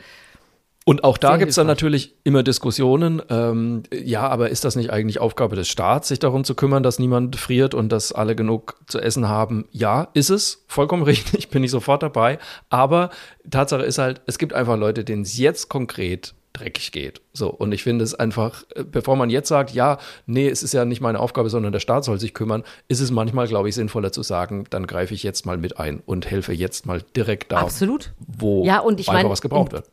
Und auch da gibt es dann natürlich immer Diskussionen. Ähm, ja, aber ist das nicht eigentlich Aufgabe des Staats, sich darum zu kümmern, dass niemand friert und dass alle genug zu essen haben? Ja, ist es. Vollkommen [laughs] richtig, bin ich sofort dabei. Aber Tatsache ist halt, es gibt einfach Leute, denen es jetzt konkret dreckig geht. So, und ich finde es einfach, äh, bevor man jetzt sagt, ja, nee, es ist ja nicht meine Aufgabe, sondern der Staat soll sich kümmern, ist es manchmal, glaube ich, sinnvoller zu sagen, dann greife ich jetzt mal mit ein und helfe jetzt mal direkt da, Absolut. wo ja, und ich einfach mein, was gebraucht wird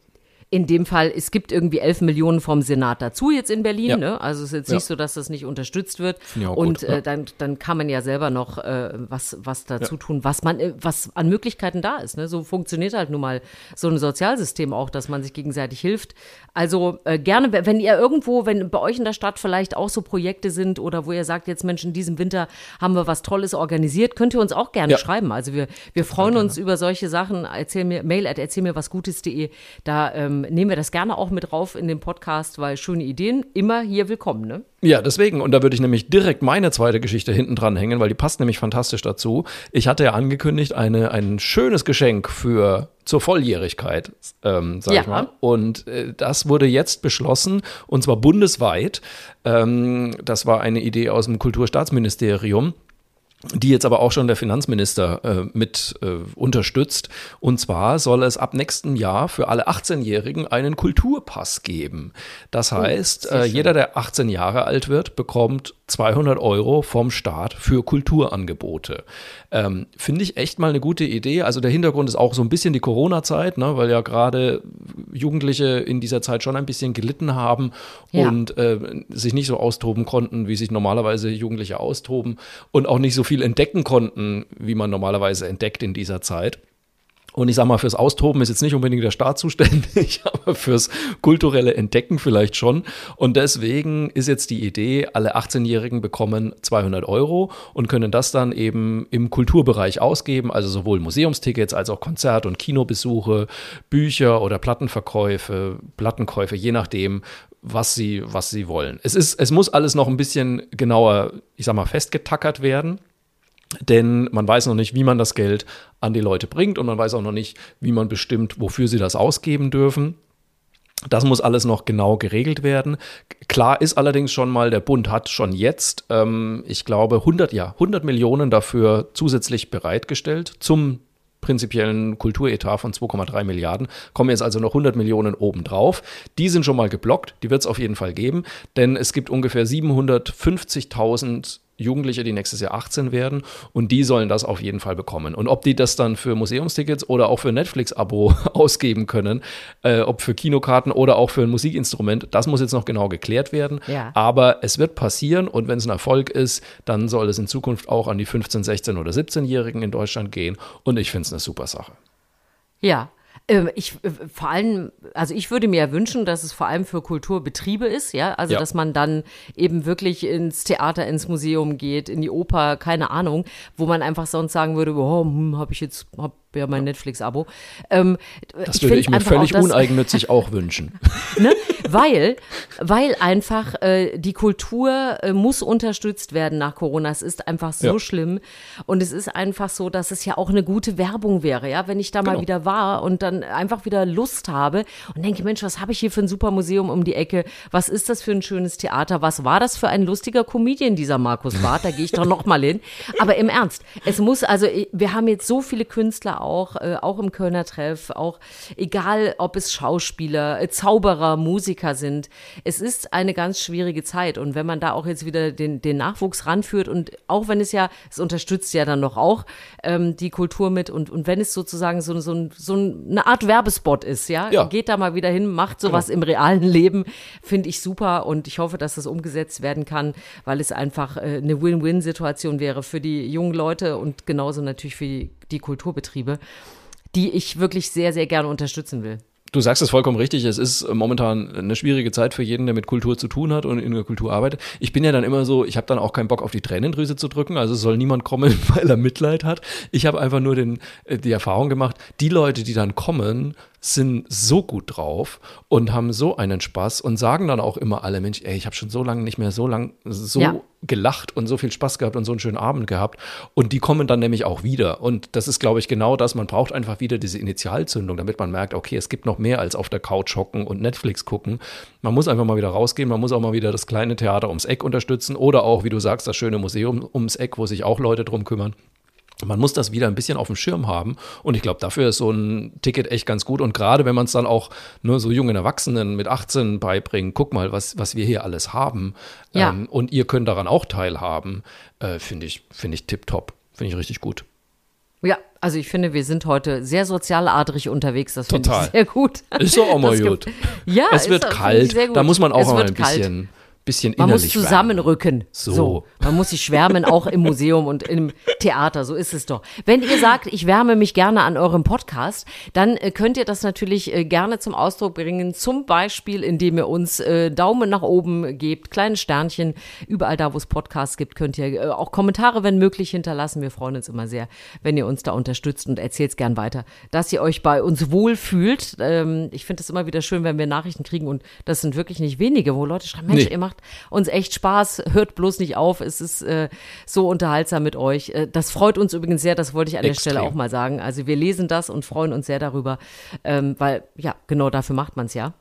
in dem Fall, es gibt irgendwie 11 Millionen vom Senat dazu jetzt in Berlin. Ja. Ne? Also es ist jetzt ja. nicht so, dass das nicht unterstützt wird. Und äh, dann, dann kann man ja selber noch äh, was, was dazu tun, was man, äh, was an Möglichkeiten da ist. Ne? So funktioniert halt nun mal so ein Sozialsystem auch, dass man sich gegenseitig hilft. Also äh, gerne, wenn ihr irgendwo, wenn bei euch in der Stadt vielleicht auch so Projekte sind oder wo ihr sagt, jetzt Mensch, in diesem Winter haben wir was Tolles organisiert, könnt ihr uns auch gerne schreiben. Also wir, wir freuen uns über solche Sachen. Erzähl mir, mail at erzähl mir was Gutes.de. Da ähm, nehmen wir das gerne auch mit drauf in den Podcast, weil schöne Ideen immer hier willkommen, ne? Ja, deswegen. Und da würde ich nämlich direkt meine zweite Geschichte hinten dran hängen, weil die passt nämlich fantastisch dazu. Ich hatte ja angekündigt, eine, ein schönes Geschenk für zur Volljährigkeit, ähm, sag ja. ich mal. Und äh, das wurde jetzt beschlossen, und zwar bundesweit. Ähm, das war eine Idee aus dem Kulturstaatsministerium die jetzt aber auch schon der Finanzminister äh, mit äh, unterstützt. Und zwar soll es ab nächstem Jahr für alle 18-Jährigen einen Kulturpass geben. Das oh, heißt, oh, äh, jeder, der 18 Jahre alt wird, bekommt 200 Euro vom Staat für Kulturangebote. Ähm, Finde ich echt mal eine gute Idee. Also der Hintergrund ist auch so ein bisschen die Corona-Zeit, ne, weil ja gerade Jugendliche in dieser Zeit schon ein bisschen gelitten haben ja. und äh, sich nicht so austoben konnten, wie sich normalerweise Jugendliche austoben und auch nicht so viel entdecken konnten, wie man normalerweise entdeckt in dieser Zeit. Und ich sage mal, fürs Austoben ist jetzt nicht unbedingt der Staat [laughs] zuständig, aber fürs kulturelle Entdecken vielleicht schon. Und deswegen ist jetzt die Idee, alle 18-Jährigen bekommen 200 Euro und können das dann eben im Kulturbereich ausgeben, also sowohl Museumstickets als auch Konzert- und Kinobesuche, Bücher oder Plattenverkäufe, Plattenkäufe, je nachdem, was sie, was sie wollen. Es ist, es muss alles noch ein bisschen genauer, ich sag mal, festgetackert werden denn man weiß noch nicht, wie man das Geld an die Leute bringt und man weiß auch noch nicht, wie man bestimmt, wofür sie das ausgeben dürfen. Das muss alles noch genau geregelt werden. Klar ist allerdings schon mal, der Bund hat schon jetzt, ähm, ich glaube, 100, ja, 100 Millionen dafür zusätzlich bereitgestellt zum prinzipiellen Kulturetat von 2,3 Milliarden, kommen jetzt also noch 100 Millionen obendrauf. Die sind schon mal geblockt, die wird es auf jeden Fall geben, denn es gibt ungefähr 750.000 Jugendliche, die nächstes Jahr 18 werden und die sollen das auf jeden Fall bekommen. Und ob die das dann für Museumstickets oder auch für Netflix-Abo [laughs] ausgeben können, äh, ob für Kinokarten oder auch für ein Musikinstrument, das muss jetzt noch genau geklärt werden. Ja. Aber es wird passieren und wenn es ein Erfolg ist, dann soll es in Zukunft auch an die 15, 16 oder 17-Jährigen in Deutschland gehen und ich finde es eine super Sache. Ja, ich äh, vor allem, also ich würde mir ja wünschen, dass es vor allem für Kulturbetriebe ist, ja, also ja. dass man dann eben wirklich ins Theater, ins Museum geht, in die Oper, keine Ahnung, wo man einfach sonst sagen würde, oh, hm, habe ich jetzt, hab ja mein Netflix-Abo. Ähm, das würde ich, mir völlig auch, uneigennützig auch wünschen. [laughs] ne? Weil, weil einfach äh, die Kultur äh, muss unterstützt werden nach Corona. Es ist einfach so ja. schlimm. Und es ist einfach so, dass es ja auch eine gute Werbung wäre, ja, wenn ich da genau. mal wieder war und dann einfach wieder Lust habe und denke, Mensch, was habe ich hier für ein super Museum um die Ecke? Was ist das für ein schönes Theater? Was war das für ein lustiger Comedian, dieser Markus Barth? Da gehe ich doch noch mal hin. Aber im Ernst, es muss, also wir haben jetzt so viele Künstler auch, äh, auch im Kölner Treff, auch egal, ob es Schauspieler, äh, Zauberer, Musiker sind. Es ist eine ganz schwierige Zeit. Und wenn man da auch jetzt wieder den, den Nachwuchs ranführt und auch wenn es ja, es unterstützt ja dann noch auch ähm, die Kultur mit und, und wenn es sozusagen so, so, so eine Art Werbespot ist, ja, ja. geht da mal wieder hin, macht sowas genau. im realen Leben, finde ich super und ich hoffe, dass das umgesetzt werden kann, weil es einfach äh, eine Win-Win-Situation wäre für die jungen Leute und genauso natürlich für die die Kulturbetriebe, die ich wirklich sehr, sehr gerne unterstützen will. Du sagst es vollkommen richtig. Es ist momentan eine schwierige Zeit für jeden, der mit Kultur zu tun hat und in der Kultur arbeitet. Ich bin ja dann immer so, ich habe dann auch keinen Bock auf die Tränendrüse zu drücken. Also soll niemand kommen, [laughs] weil er Mitleid hat. Ich habe einfach nur den, äh, die Erfahrung gemacht, die Leute, die dann kommen, sind so gut drauf und haben so einen Spaß und sagen dann auch immer alle, Mensch, ey, ich habe schon so lange nicht mehr so lang so ja. Gelacht und so viel Spaß gehabt und so einen schönen Abend gehabt. Und die kommen dann nämlich auch wieder. Und das ist, glaube ich, genau das. Man braucht einfach wieder diese Initialzündung, damit man merkt, okay, es gibt noch mehr als auf der Couch hocken und Netflix gucken. Man muss einfach mal wieder rausgehen, man muss auch mal wieder das kleine Theater ums Eck unterstützen oder auch, wie du sagst, das schöne Museum ums Eck, wo sich auch Leute drum kümmern. Man muss das wieder ein bisschen auf dem Schirm haben. Und ich glaube, dafür ist so ein Ticket echt ganz gut. Und gerade wenn man es dann auch nur so jungen Erwachsenen mit 18 beibringt, guck mal, was, was wir hier alles haben. Ja. Ähm, und ihr könnt daran auch teilhaben, äh, finde ich, finde ich tipptopp. Finde ich richtig gut. Ja, also ich finde, wir sind heute sehr sozialadrig unterwegs. Das finde ich sehr gut. Ist doch auch mal gut. Ja, es wird kalt. Da muss man auch mal ein. Kalt bisschen Man muss zusammenrücken. So. so. Man muss sich schwärmen, auch im Museum und im Theater. So ist es doch. Wenn ihr sagt, ich wärme mich gerne an eurem Podcast, dann äh, könnt ihr das natürlich äh, gerne zum Ausdruck bringen. Zum Beispiel, indem ihr uns äh, Daumen nach oben gebt, kleine Sternchen. Überall da, wo es Podcasts gibt, könnt ihr äh, auch Kommentare, wenn möglich, hinterlassen. Wir freuen uns immer sehr, wenn ihr uns da unterstützt und erzählt es gern weiter, dass ihr euch bei uns wohlfühlt. Ähm, ich finde es immer wieder schön, wenn wir Nachrichten kriegen und das sind wirklich nicht wenige, wo Leute schreiben, Mensch, nee. ihr macht macht uns echt Spaß. Hört bloß nicht auf. Es ist äh, so unterhaltsam mit euch. Äh, das freut uns übrigens sehr. Das wollte ich an Extrem. der Stelle auch mal sagen. Also wir lesen das und freuen uns sehr darüber, ähm, weil ja, genau dafür macht man es ja.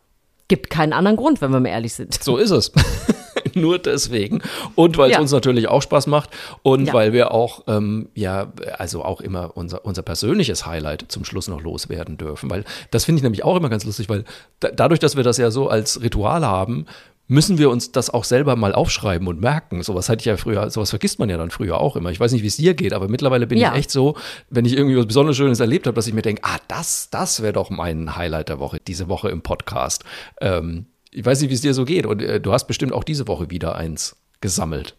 Gibt keinen anderen Grund, wenn wir mal ehrlich sind. So ist es. [laughs] Nur deswegen. Und weil es ja. uns natürlich auch Spaß macht und ja. weil wir auch, ähm, ja, also auch immer unser, unser persönliches Highlight zum Schluss noch loswerden dürfen. Weil das finde ich nämlich auch immer ganz lustig, weil da, dadurch, dass wir das ja so als Ritual haben, müssen wir uns das auch selber mal aufschreiben und merken. Sowas hatte ich ja früher, sowas vergisst man ja dann früher auch immer. Ich weiß nicht, wie es dir geht, aber mittlerweile bin ja. ich echt so, wenn ich irgendwie was besonders Schönes erlebt habe, dass ich mir denke, ah, das, das wäre doch mein Highlight der Woche, diese Woche im Podcast. Ähm, ich weiß nicht, wie es dir so geht. Und äh, du hast bestimmt auch diese Woche wieder eins gesammelt.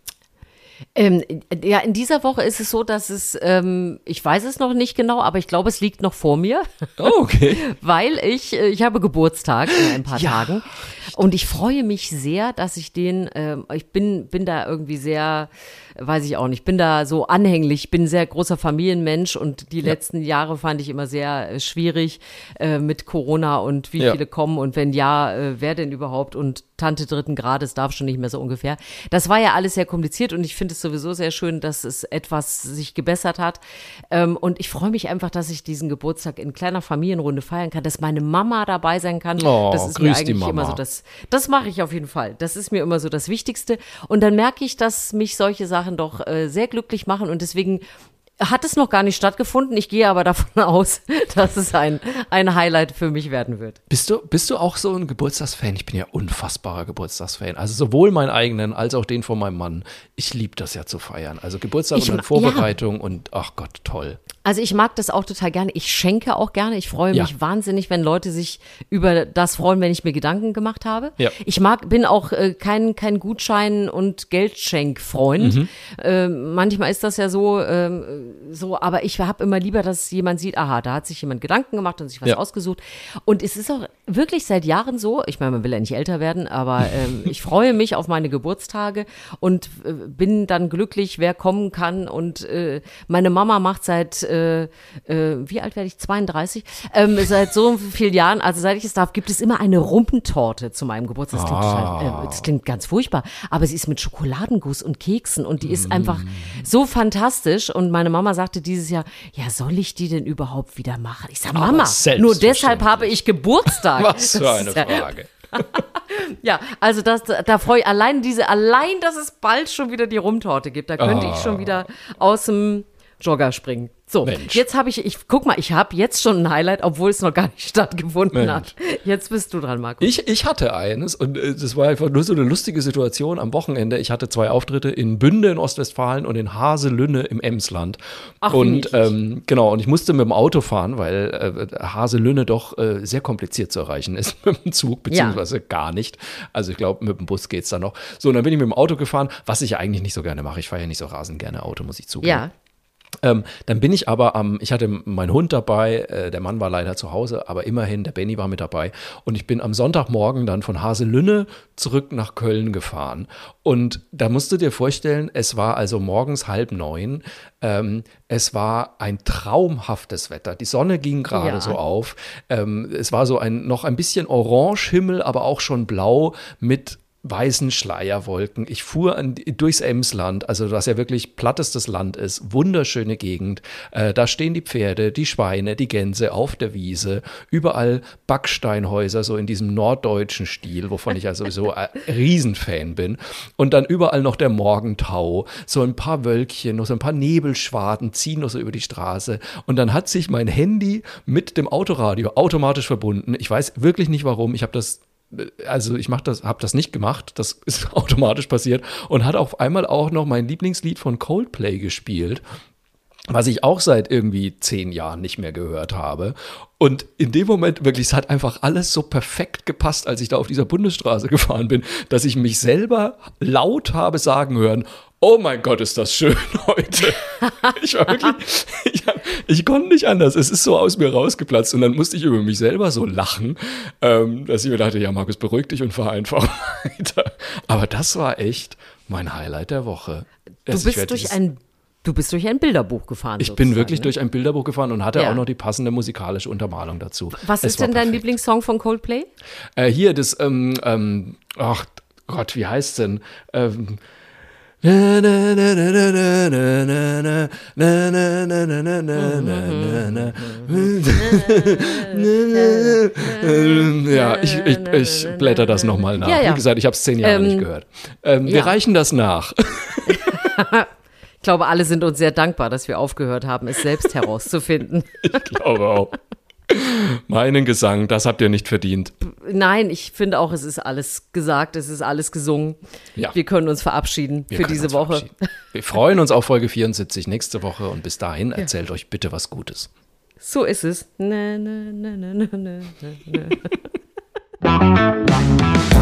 Ähm, ja, in dieser Woche ist es so, dass es, ähm, ich weiß es noch nicht genau, aber ich glaube, es liegt noch vor mir. Oh, okay. [laughs] Weil ich, äh, ich habe Geburtstag in ein paar ja. Tagen. Und ich freue mich sehr, dass ich den, äh, ich bin, bin da irgendwie sehr, weiß ich auch nicht, bin da so anhänglich, bin sehr großer Familienmensch und die ja. letzten Jahre fand ich immer sehr äh, schwierig äh, mit Corona und wie ja. viele kommen und wenn ja, äh, wer denn überhaupt und Tante dritten Grades darf schon nicht mehr so ungefähr. Das war ja alles sehr kompliziert und ich finde es sowieso sehr schön, dass es etwas sich gebessert hat. Ähm, und ich freue mich einfach, dass ich diesen Geburtstag in kleiner Familienrunde feiern kann, dass meine Mama dabei sein kann. Oh, das ist mir eigentlich immer so das, das mache ich auf jeden Fall. Das ist mir immer so das Wichtigste. Und dann merke ich, dass mich solche Sachen doch äh, sehr glücklich machen und deswegen hat es noch gar nicht stattgefunden. Ich gehe aber [laughs] davon aus, dass es ein, ein Highlight für mich werden wird. Bist du, bist du auch so ein Geburtstagsfan? Ich bin ja unfassbarer Geburtstagsfan. Also sowohl meinen eigenen als auch den von meinem Mann. Ich liebe das ja zu feiern. Also Geburtstag ich, und Vorbereitung ja. und ach Gott, toll. Also ich mag das auch total gerne. Ich schenke auch gerne. Ich freue mich ja. wahnsinnig, wenn Leute sich über das freuen, wenn ich mir Gedanken gemacht habe. Ja. Ich mag, bin auch äh, kein, kein Gutschein- und Geldschenkfreund. Mhm. Äh, manchmal ist das ja so, äh, so, aber ich habe immer lieber, dass jemand sieht, aha, da hat sich jemand Gedanken gemacht und sich was ja. ausgesucht. Und es ist auch wirklich seit Jahren so, ich meine, man will ja nicht älter werden, aber ähm, [laughs] ich freue mich auf meine Geburtstage und äh, bin dann glücklich, wer kommen kann. Und äh, meine Mama macht seit äh, äh, wie alt werde ich? 32. Ähm, seit so vielen Jahren, also seit ich es darf, gibt es immer eine Rumpentorte zu meinem Geburtstag. Das klingt, ah. total, äh, das klingt ganz furchtbar, aber sie ist mit Schokoladenguss und Keksen und die ist mm. einfach so fantastisch. Und meine Mama sagte dieses Jahr, ja, soll ich die denn überhaupt wieder machen? Ich sage, Mama, nur deshalb habe ich Geburtstag. [laughs] Was für eine Frage. [laughs] ja, also das, da freue ich allein diese, allein, dass es bald schon wieder die Rumtorte gibt. Da könnte oh. ich schon ah. wieder aus dem Jogger springen. So, Mensch. jetzt habe ich, ich guck mal, ich habe jetzt schon ein Highlight, obwohl es noch gar nicht [laughs] stattgefunden Mensch. hat. Jetzt bist du dran, Marco. Ich, ich hatte eines und äh, das war einfach nur so eine lustige Situation am Wochenende. Ich hatte zwei Auftritte in Bünde in Ostwestfalen und in Haselünne im Emsland. Ach, und ähm, genau, und ich musste mit dem Auto fahren, weil äh, Haselünne doch äh, sehr kompliziert zu erreichen ist [laughs] mit dem Zug, beziehungsweise ja. gar nicht. Also ich glaube, mit dem Bus geht es dann noch. So, und dann bin ich mit dem Auto gefahren, was ich ja eigentlich nicht so gerne mache. Ich fahre ja nicht so rasend gerne Auto, muss ich zugeben. Ja. Ähm, dann bin ich aber am, ich hatte meinen Hund dabei, äh, der Mann war leider zu Hause, aber immerhin, der Benny war mit dabei. Und ich bin am Sonntagmorgen dann von Haselünne zurück nach Köln gefahren. Und da musst du dir vorstellen, es war also morgens halb neun. Ähm, es war ein traumhaftes Wetter. Die Sonne ging gerade ja. so auf. Ähm, es war so ein noch ein bisschen Orangehimmel, aber auch schon blau mit weißen Schleierwolken. Ich fuhr an, durchs Emsland, also was ja wirklich plattestes Land ist, wunderschöne Gegend. Äh, da stehen die Pferde, die Schweine, die Gänse auf der Wiese, überall Backsteinhäuser, so in diesem norddeutschen Stil, wovon ich ja sowieso ein [laughs] Riesenfan bin. Und dann überall noch der Morgentau, so ein paar Wölkchen, noch so ein paar Nebelschwaden ziehen noch so über die Straße. Und dann hat sich mein Handy mit dem Autoradio automatisch verbunden. Ich weiß wirklich nicht warum. Ich habe das also ich mach das, habe das nicht gemacht, das [laughs] ist automatisch passiert und hat auf einmal auch noch mein Lieblingslied von Coldplay gespielt, was ich auch seit irgendwie zehn Jahren nicht mehr gehört habe. Und in dem Moment wirklich, es hat einfach alles so perfekt gepasst, als ich da auf dieser Bundesstraße [laughs] gefahren bin, dass ich mich selber laut habe sagen hören, oh mein Gott, ist das schön [laughs] heute. Ich war wirklich, ich, ich, konnte nicht anders. Es ist so aus mir rausgeplatzt und dann musste ich über mich selber so lachen, ähm, dass ich mir dachte, ja, Markus, beruhig dich und fahr einfach [laughs] weiter. Aber das war echt mein Highlight der Woche. Du also bist durch ein Du bist durch ein Bilderbuch gefahren. Ich bin wirklich ne? durch ein Bilderbuch gefahren und hatte ja. auch noch die passende musikalische Untermalung dazu. Was es ist denn dein Lieblingssong von Coldplay? Äh, hier, das, ähm, ähm, ach Gott, wie heißt denn? Ähm, ja, ich, ich, ich blätter das nochmal nach. Ja, ja. Wie gesagt, ich habe es zehn Jahre ähm, nicht gehört. Ähm, wir reichen das nach. ich glaube, alle sind uns sehr dankbar, dass wir aufgehört haben, es selbst herauszufinden. ich glaube auch. Meinen Gesang, das habt ihr nicht verdient. Nein, ich finde auch, es ist alles gesagt, es ist alles gesungen. Ja. Wir können uns verabschieden Wir für diese Woche. Wir freuen uns auf Folge 74 nächste Woche und bis dahin erzählt euch bitte was Gutes. So ist es. Na, na, na, na, na, na, na. [laughs]